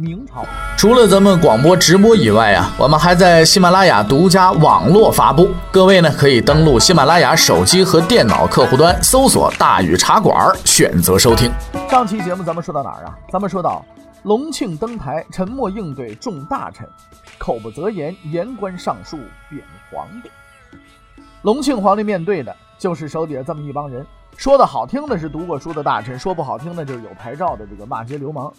明朝除了咱们广播直播以外啊，我们还在喜马拉雅独家网络发布。各位呢可以登录喜马拉雅手机和电脑客户端，搜索“大禹茶馆”，选择收听。上期节目咱们说到哪儿啊？咱们说到隆庆登台，沉默应对众大臣，口不择言，言官上书贬皇帝。隆庆皇帝面对的就是手底下这么一帮人，说的好听的是读过书的大臣，说不好听的就是有牌照的这个骂街流氓。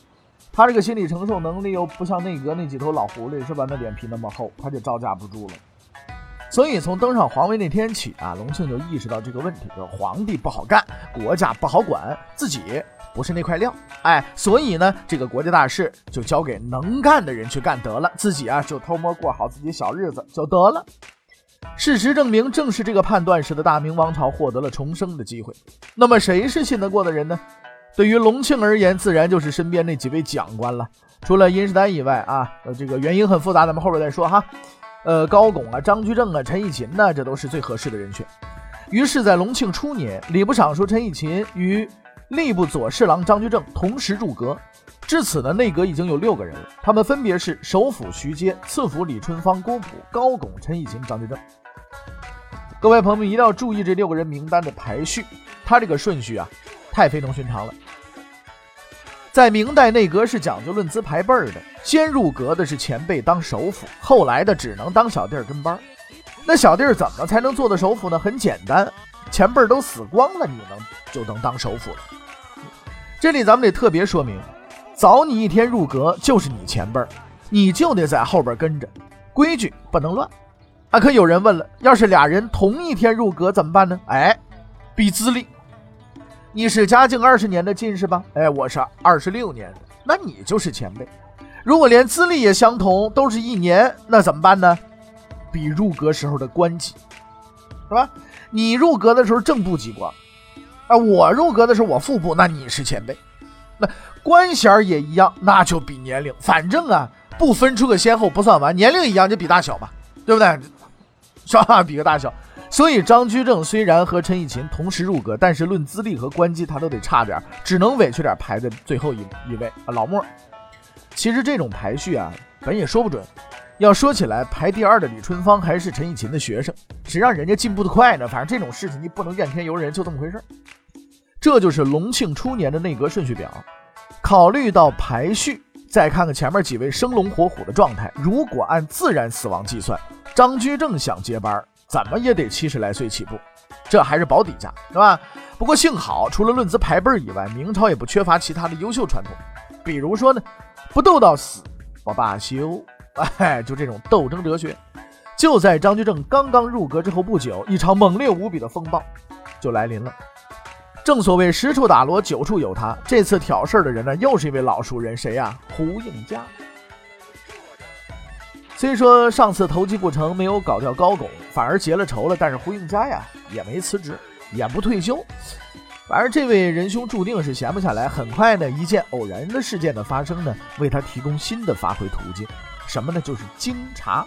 他这个心理承受能力又不像内阁那几头老狐狸是吧？那脸皮那么厚，他就招架不住了。所以从登上皇位那天起啊，隆庆就意识到这个问题：，就皇帝不好干，国家不好管，自己不是那块料。哎，所以呢，这个国家大事就交给能干的人去干得了，自己啊就偷摸过好自己小日子就得了。事实证明，正是这个判断，使得大明王朝获得了重生的机会。那么，谁是信得过的人呢？对于隆庆而言，自然就是身边那几位将官了。除了殷世丹以外啊，呃，这个原因很复杂，咱们后边再说哈。呃，高拱啊、张居正啊、陈义勤呢，这都是最合适的人选。于是，在隆庆初年，礼部尚书陈义勤与吏部左侍郎张居正同时入阁。至此呢，内阁已经有六个人了，他们分别是首辅徐阶、次辅李春芳、郭璞、高拱、陈义勤、张居正。各位朋友们一定要注意这六个人名单的排序，他这个顺序啊。太非同寻常了。在明代内阁是讲究论资排辈儿的，先入阁的是前辈当首辅，后来的只能当小弟儿跟班儿。那小弟儿怎么才能做到首辅呢？很简单，前辈儿都死光了，你能就能当首辅了。这里咱们得特别说明，早你一天入阁就是你前辈儿，你就得在后边跟着，规矩不能乱。啊，可有人问了，要是俩人同一天入阁怎么办呢？哎，比资历。你是嘉靖二十年的进士吧？哎，我是二十六年的，那你就是前辈。如果连资历也相同，都是一年，那怎么办呢？比入阁时候的官级，是吧？你入阁的时候正部级官，啊，我入阁的时候我副部，那你是前辈。那官衔也一样，那就比年龄，反正啊，不分出个先后不算完，年龄一样就比大小吧，对不对？是吧？比个大小。所以张居正虽然和陈以勤同时入阁，但是论资历和官级，他都得差点，只能委屈点排在最后一一位啊。老莫，其实这种排序啊，本也说不准。要说起来，排第二的李春芳还是陈以勤的学生，谁让人家进步的快呢？反正这种事情你不能怨天尤人，就这么回事这就是隆庆初年的内阁顺序表。考虑到排序，再看看前面几位生龙活虎的状态，如果按自然死亡计算，张居正想接班。怎么也得七十来岁起步，这还是保底价，是吧？不过幸好，除了论资排辈以外，明朝也不缺乏其他的优秀传统。比如说呢，不斗到死不罢休，哎，就这种斗争哲学。就在张居正刚刚入阁之后不久，一场猛烈无比的风暴就来临了。正所谓十处打锣，九处有他。这次挑事儿的人呢，又是一位老熟人，谁呀？胡应嘉。虽说上次投机不成，没有搞掉高拱，反而结了仇了，但是胡应嘉呀也没辞职，也不退休。反而这位仁兄注定是闲不下来。很快呢，一件偶然的事件的发生呢，为他提供新的发挥途径。什么呢？就是经查。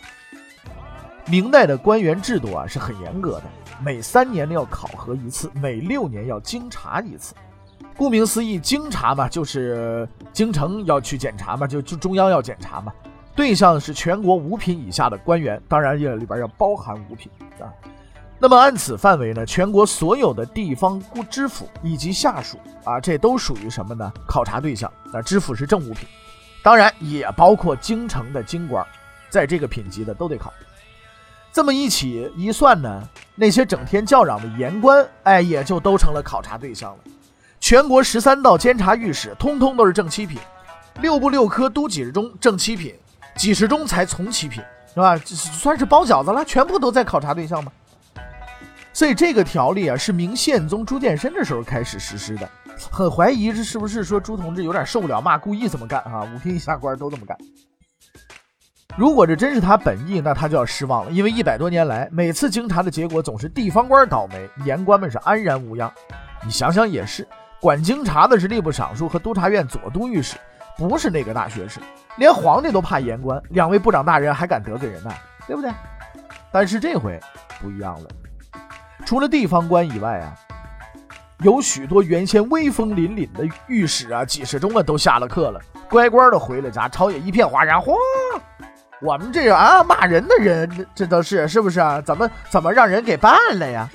明代的官员制度啊是很严格的，每三年呢要考核一次，每六年要京察一次。顾名思义，京察嘛，就是京城要去检查嘛，就就中央要检查嘛。对象是全国五品以下的官员，当然也里边要包含五品啊。那么按此范围呢，全国所有的地方知府以及下属啊，这都属于什么呢？考察对象。那知府是正五品，当然也包括京城的京官，在这个品级的都得考。这么一起一算呢，那些整天叫嚷的言官，哎，也就都成了考察对象了。全国十三道监察御史，通通都是正七品；六部六科都几十中，正七品。几十中才从七品，是吧？算是包饺子了，全部都在考察对象吗？所以这个条例啊，是明宪宗朱见深的时候开始实施的。很怀疑这是不是说朱同志有点受不了骂，故意这么干啊？五品以下官都这么干。如果这真是他本意，那他就要失望了，因为一百多年来，每次经查的结果总是地方官倒霉，言官们是安然无恙。你想想也是，管经查的是吏部尚书和督察院左都御史，不是那个大学士，连皇帝都怕言官，两位部长大人还敢得罪人呢，对不对？但是这回不一样了，除了地方官以外啊，有许多原先威风凛凛的御史啊、几十中啊都下了课了，乖乖的回了家，朝野一片哗然，嚯！我们这个啊骂人的人，这都是是不是啊？怎么怎么让人给办了呀？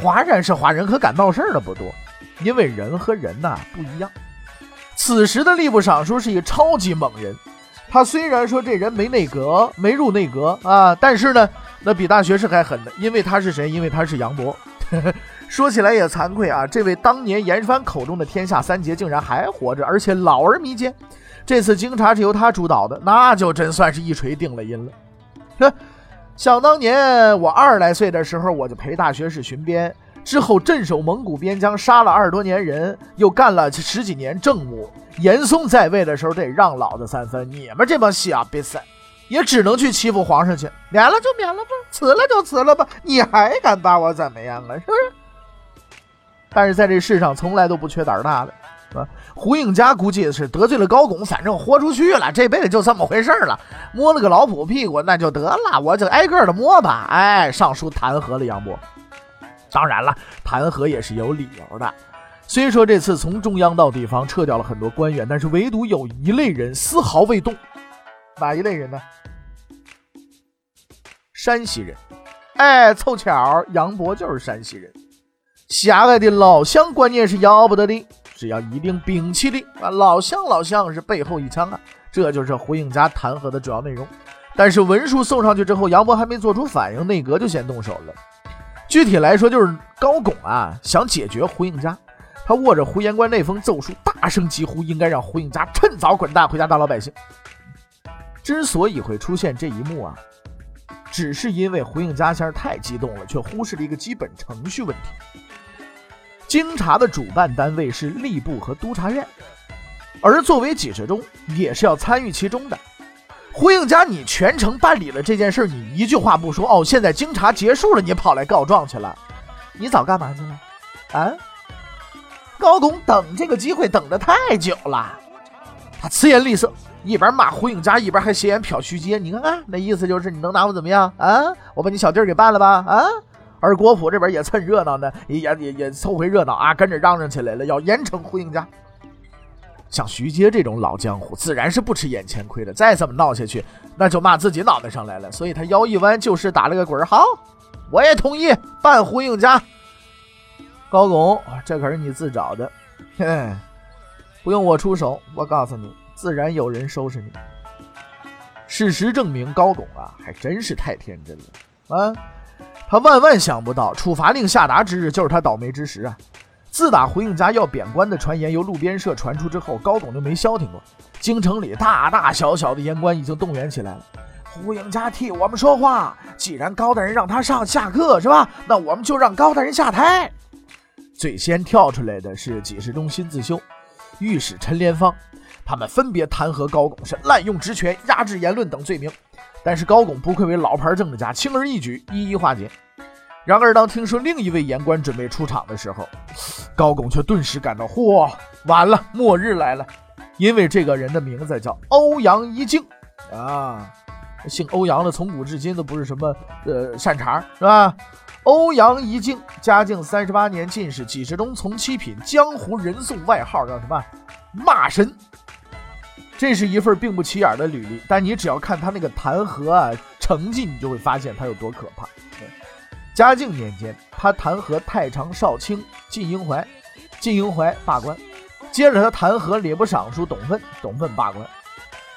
华人是华人，可敢闹事儿的不多，因为人和人呐不一样。此时的吏部尚书是一个超级猛人，他虽然说这人没内阁，没入内阁啊，但是呢，那比大学士还狠的，因为他是谁？因为他是杨博。说起来也惭愧啊，这位当年严世蕃口中的天下三杰竟然还活着，而且老而弥坚。这次经查是由他主导的，那就真算是一锤定了音了。哼，想当年我二十来岁的时候，我就陪大学士巡边，之后镇守蒙古边疆，杀了二十多年人，又干了十几年政务。严嵩在位的时候得让老子三分，你们这帮小瘪三，也只能去欺负皇上去，免了就免了吧，辞了就辞了吧，你还敢把我怎么样啊？是不是？但是在这世上从来都不缺胆大的。啊，胡应嘉估计是得罪了高拱，反正豁出去了，这辈子就这么回事了。摸了个老虎屁股，那就得了，我就挨个的摸吧。哎，上书弹劾了杨波。当然了，弹劾也是有理由的。虽说这次从中央到地方撤掉了很多官员，但是唯独有一类人丝毫未动。哪一类人呢？山西人。哎，凑巧，杨博就是山西人。狭隘的老乡观念是要不得的。只要一定摒弃力啊！老乡，老乡是背后一枪啊！这就是胡应嘉弹劾的主要内容。但是文书送上去之后，杨博还没做出反应，内阁就先动手了。具体来说，就是高拱啊想解决胡应嘉，他握着胡言官那封奏书，大声疾呼，应该让胡应嘉趁早滚蛋回家当老百姓。之所以会出现这一幕啊，只是因为胡应嘉先生太激动了，却忽视了一个基本程序问题。经查的主办单位是吏部和督察院，而作为解释中也是要参与其中的。胡应嘉，你全程办理了这件事，你一句话不说哦。现在经查结束了，你跑来告状去了，你早干嘛去了？啊？高拱等这个机会等得太久了，他慈颜厉色，一边骂胡应嘉，一边还斜眼瞟徐阶。你看看，那意思就是你能拿我怎么样啊？我把你小弟儿给办了吧？啊？而国府这边也蹭热闹呢，也也也凑回热闹啊，跟着嚷嚷起来了，要严惩胡应嘉。像徐阶这种老江湖，自然是不吃眼前亏的。再这么闹下去，那就骂自己脑袋上来了。所以他腰一弯，就是打了个滚儿好，我也同意办胡应嘉。高拱，这可是你自找的，嘿，不用我出手。我告诉你，自然有人收拾你。事实证明，高拱啊，还真是太天真了啊。他万万想不到，处罚令下达之日就是他倒霉之时啊！自打胡应嘉要贬官的传言由路边社传出之后，高董就没消停过。京城里大大小小的言官已经动员起来了。胡应嘉替我们说话，既然高大人让他上下课是吧？那我们就让高大人下台。最先跳出来的是几十中心自修、御史陈连芳，他们分别弹劾高拱是滥用职权、压制言论等罪名。但是高拱不愧为老牌政治家，轻而易举一一化解。然而，当听说另一位言官准备出场的时候，高拱却顿时感到：嚯，完了，末日来了！因为这个人的名字叫欧阳一敬啊，姓欧阳的从古至今都不是什么呃善茬，是吧？欧阳一敬，嘉靖三十八年进士，几十中从七品，江湖人送外号叫什么？骂神。这是一份并不起眼的履历，但你只要看他那个弹劾啊成绩，你就会发现他有多可怕。嘉靖年间，他弹劾太常少卿靳英怀，靳英怀罢官；接着他弹劾礼部尚书董奋，董奋罢官；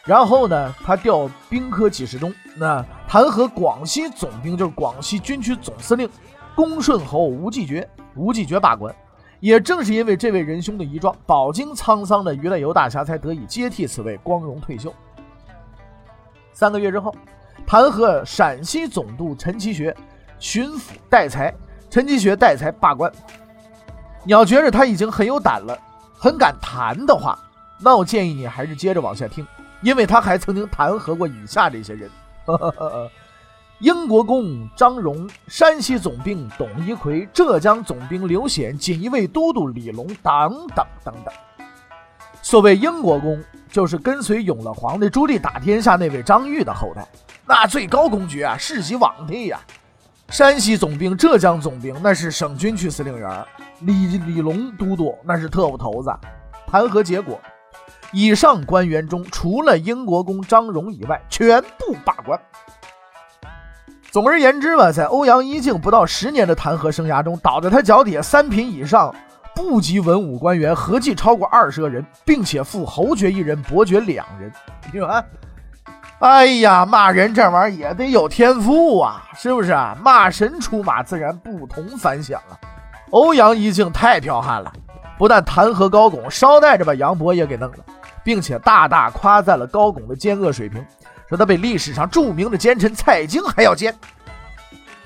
然后呢，他调兵科给事中，那弹劾广西总兵，就是广西军区总司令恭顺侯吴继爵，吴继爵罢官。也正是因为这位仁兄的遗状，饱经沧桑的于大猷大侠才得以接替此位，光荣退休。三个月之后，弹劾陕西总督陈其学、巡抚戴才，陈其学、戴才罢官。你要觉着他已经很有胆了，很敢弹的话，那我建议你还是接着往下听。因为他还曾经弹劾过以下这些人：英国公张荣、山西总兵董一奎、浙江总兵刘显、锦衣卫都督李龙等等等等。所谓英国公，就是跟随永乐皇帝朱棣打天下那位张玉的后代，那最高公爵啊，世袭罔替呀。山西总兵、浙江总兵，那是省军区司令员；李李龙都督，那是特务头子。弹劾结果，以上官员中，除了英国公张荣以外，全部罢官。总而言之吧，在欧阳一静不到十年的弹劾生涯中，倒在他脚底下三品以上部级文武官员合计超过二十个人，并且副侯爵一人，伯爵两人。你说，哎呀，骂人这玩意儿也得有天赋啊，是不是啊？骂神出马，自然不同凡响啊。欧阳一静太彪悍了，不但弹劾高拱，捎带着把杨博也给弄了，并且大大夸赞了高拱的奸恶水平。说他比历史上著名的奸臣蔡京还要奸，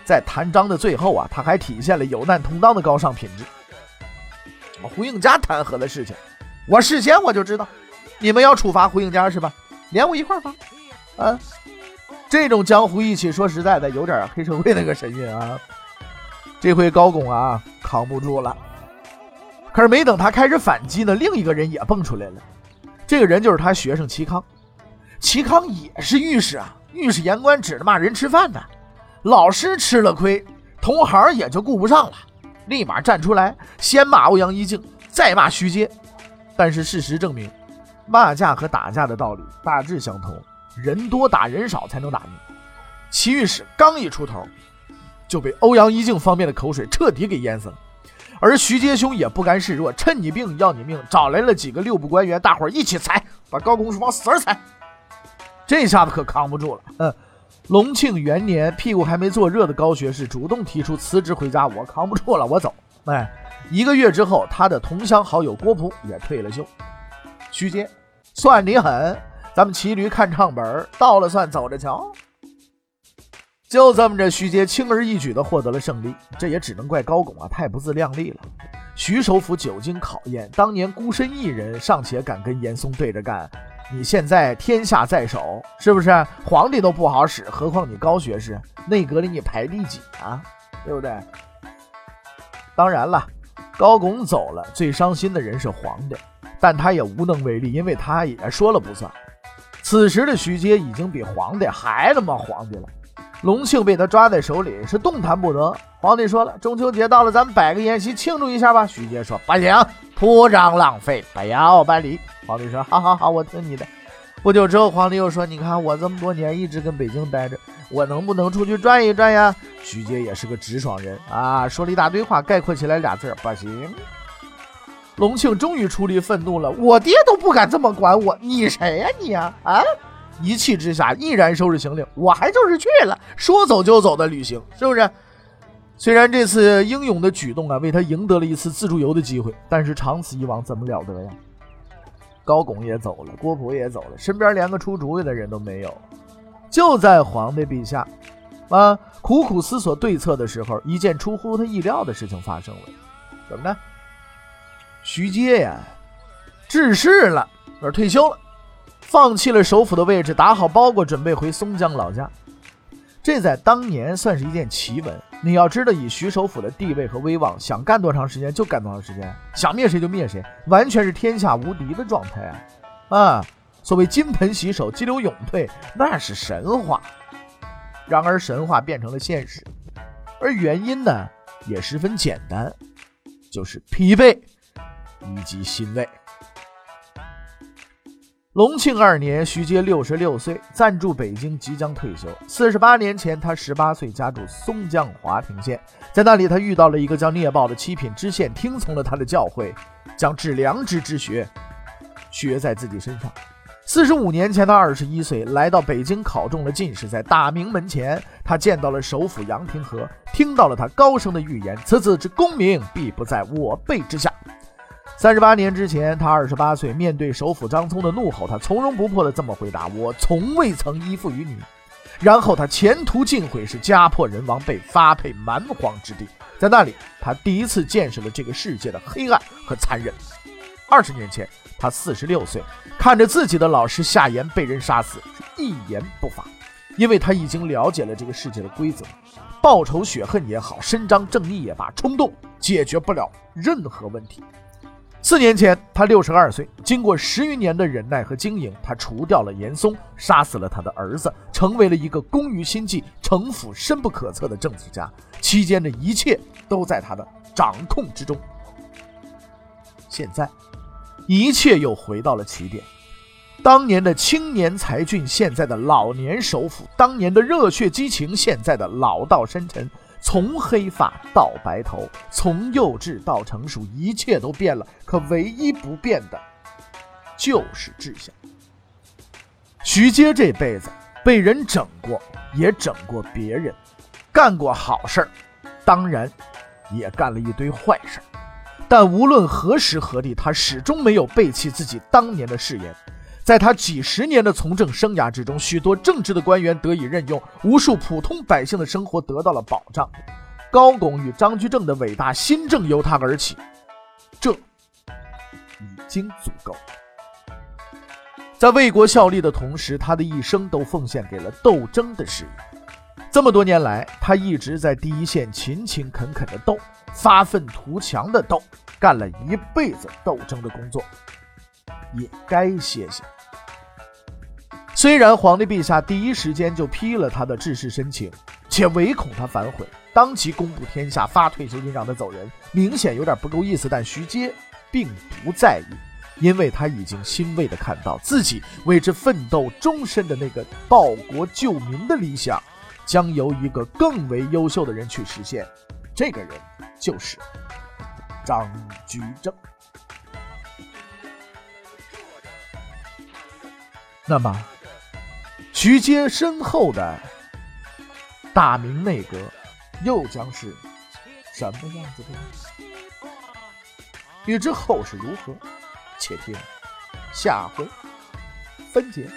在弹章的最后啊，他还体现了有难同当的高尚品质。胡应嘉弹劾的事情，我事先我就知道，你们要处罚胡应嘉是吧？连我一块罚。啊，这种江湖义气，说实在的，有点黑社会那个神韵啊。这回高拱啊，扛不住了。可是没等他开始反击呢，另一个人也蹦出来了。这个人就是他学生齐康。齐康也是御史啊，御史言官指着骂人吃饭呢。老师吃了亏，同行也就顾不上了，立马站出来，先骂欧阳一静，再骂徐阶。但是事实证明，骂架和打架的道理大致相同，人多打人少才能打赢。齐御史刚一出头，就被欧阳一静方面的口水彻底给淹死了。而徐阶兄也不甘示弱，趁你病要你命，找来了几个六部官员，大伙儿一起踩，把高公叔往死儿踩。这下子可扛不住了。嗯，隆庆元年，屁股还没坐热的高学士主动提出辞职回家，我扛不住了，我走。哎，一个月之后，他的同乡好友郭璞也退了休。徐阶，算你狠，咱们骑驴看唱本，到了算走着瞧。就这么着，徐阶轻而易举地获得了胜利。这也只能怪高拱啊，太不自量力了。徐首府久经考验，当年孤身一人尚且敢跟严嵩对着干。你现在天下在手，是不是？皇帝都不好使，何况你高学士，内阁里你排第几啊？对不对？当然了，高拱走了，最伤心的人是皇帝，但他也无能为力，因为他也说了不算。此时的徐阶已经比皇帝还他妈皇帝了，隆庆被他抓在手里，是动弹不得。皇帝说了，中秋节到了，咱们摆个宴席庆祝一下吧。徐阶说不行，铺张浪费，不要办理。皇帝说：“好好好，我听你的。”不久之后，皇帝又说：“你看我这么多年一直跟北京待着，我能不能出去转一转呀？”徐阶也是个直爽人啊，说了一大堆话，概括起来俩字儿：不行。隆庆终于出离愤怒了：“我爹都不敢这么管我，你谁呀你啊？”啊！一气之下，毅然收拾行李，我还就是去了，说走就走的旅行，是不是？虽然这次英勇的举动啊，为他赢得了一次自助游的机会，但是长此以往，怎么了得呀？高拱也走了，郭璞也走了，身边连个出主意的人都没有。就在皇帝陛下啊苦苦思索对策的时候，一件出乎他意料的事情发生了。怎么呢？徐阶呀，致仕了，而退休了，放弃了首辅的位置，打好包裹，准备回松江老家。这在当年算是一件奇闻。你要知道，以徐首府的地位和威望，想干多长时间就干多长时间，想灭谁就灭谁，完全是天下无敌的状态啊！啊，所谓金盆洗手、激流勇退，那是神话。然而，神话变成了现实，而原因呢，也十分简单，就是疲惫以及欣慰。隆庆二年，徐阶六十六岁，暂住北京，即将退休。四十八年前，他十八岁，家住松江华亭县，在那里，他遇到了一个叫聂豹的七品知县，听从了他的教诲，将致良知之学学在自己身上。四十五年前，他二十一岁，来到北京考中了进士，在大明门前，他见到了首辅杨廷和，听到了他高声的预言：“此子之功名，必不在我辈之下。”三十八年之前，他二十八岁，面对首辅张聪的怒吼，他从容不迫地这么回答：“我从未曾依附于你。”然后他前途尽毁，是家破人亡，被发配蛮荒之地。在那里，他第一次见识了这个世界的黑暗和残忍。二十年前，他四十六岁，看着自己的老师夏言被人杀死，一言不发，因为他已经了解了这个世界的规则。报仇雪恨也好，伸张正义也罢，冲动解决不了任何问题。四年前，他六十二岁，经过十余年的忍耐和经营，他除掉了严嵩，杀死了他的儿子，成为了一个工于心计、城府深不可测的政治家。期间的一切都在他的掌控之中。现在，一切又回到了起点。当年的青年才俊，现在的老年首辅；当年的热血激情，现在的老道深沉。从黑发到白头，从幼稚到成熟，一切都变了。可唯一不变的，就是志向。徐阶这辈子被人整过，也整过别人，干过好事儿，当然也干了一堆坏事儿。但无论何时何地，他始终没有背弃自己当年的誓言。在他几十年的从政生涯之中，许多正直的官员得以任用，无数普通百姓的生活得到了保障。高拱与张居正的伟大新政由他而起，这已经足够。在为国效力的同时，他的一生都奉献给了斗争的事业。这么多年来，他一直在第一线勤勤恳恳的斗，发愤图强的斗，干了一辈子斗争的工作。也该歇歇。虽然皇帝陛下第一时间就批了他的致仕申请，且唯恐他反悔，当即公布天下，发退休金让他走人，明显有点不够意思。但徐阶并不在意，因为他已经欣慰地看到自己为之奋斗终身的那个报国救民的理想，将由一个更为优秀的人去实现。这个人就是张居正。那么，徐阶身后的大明内阁又将是什么样子的？欲知后事如何，且听下回分解。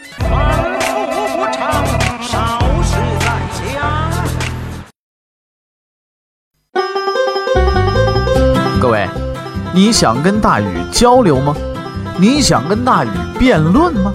各位，你想跟大禹交流吗？你想跟大禹辩论吗？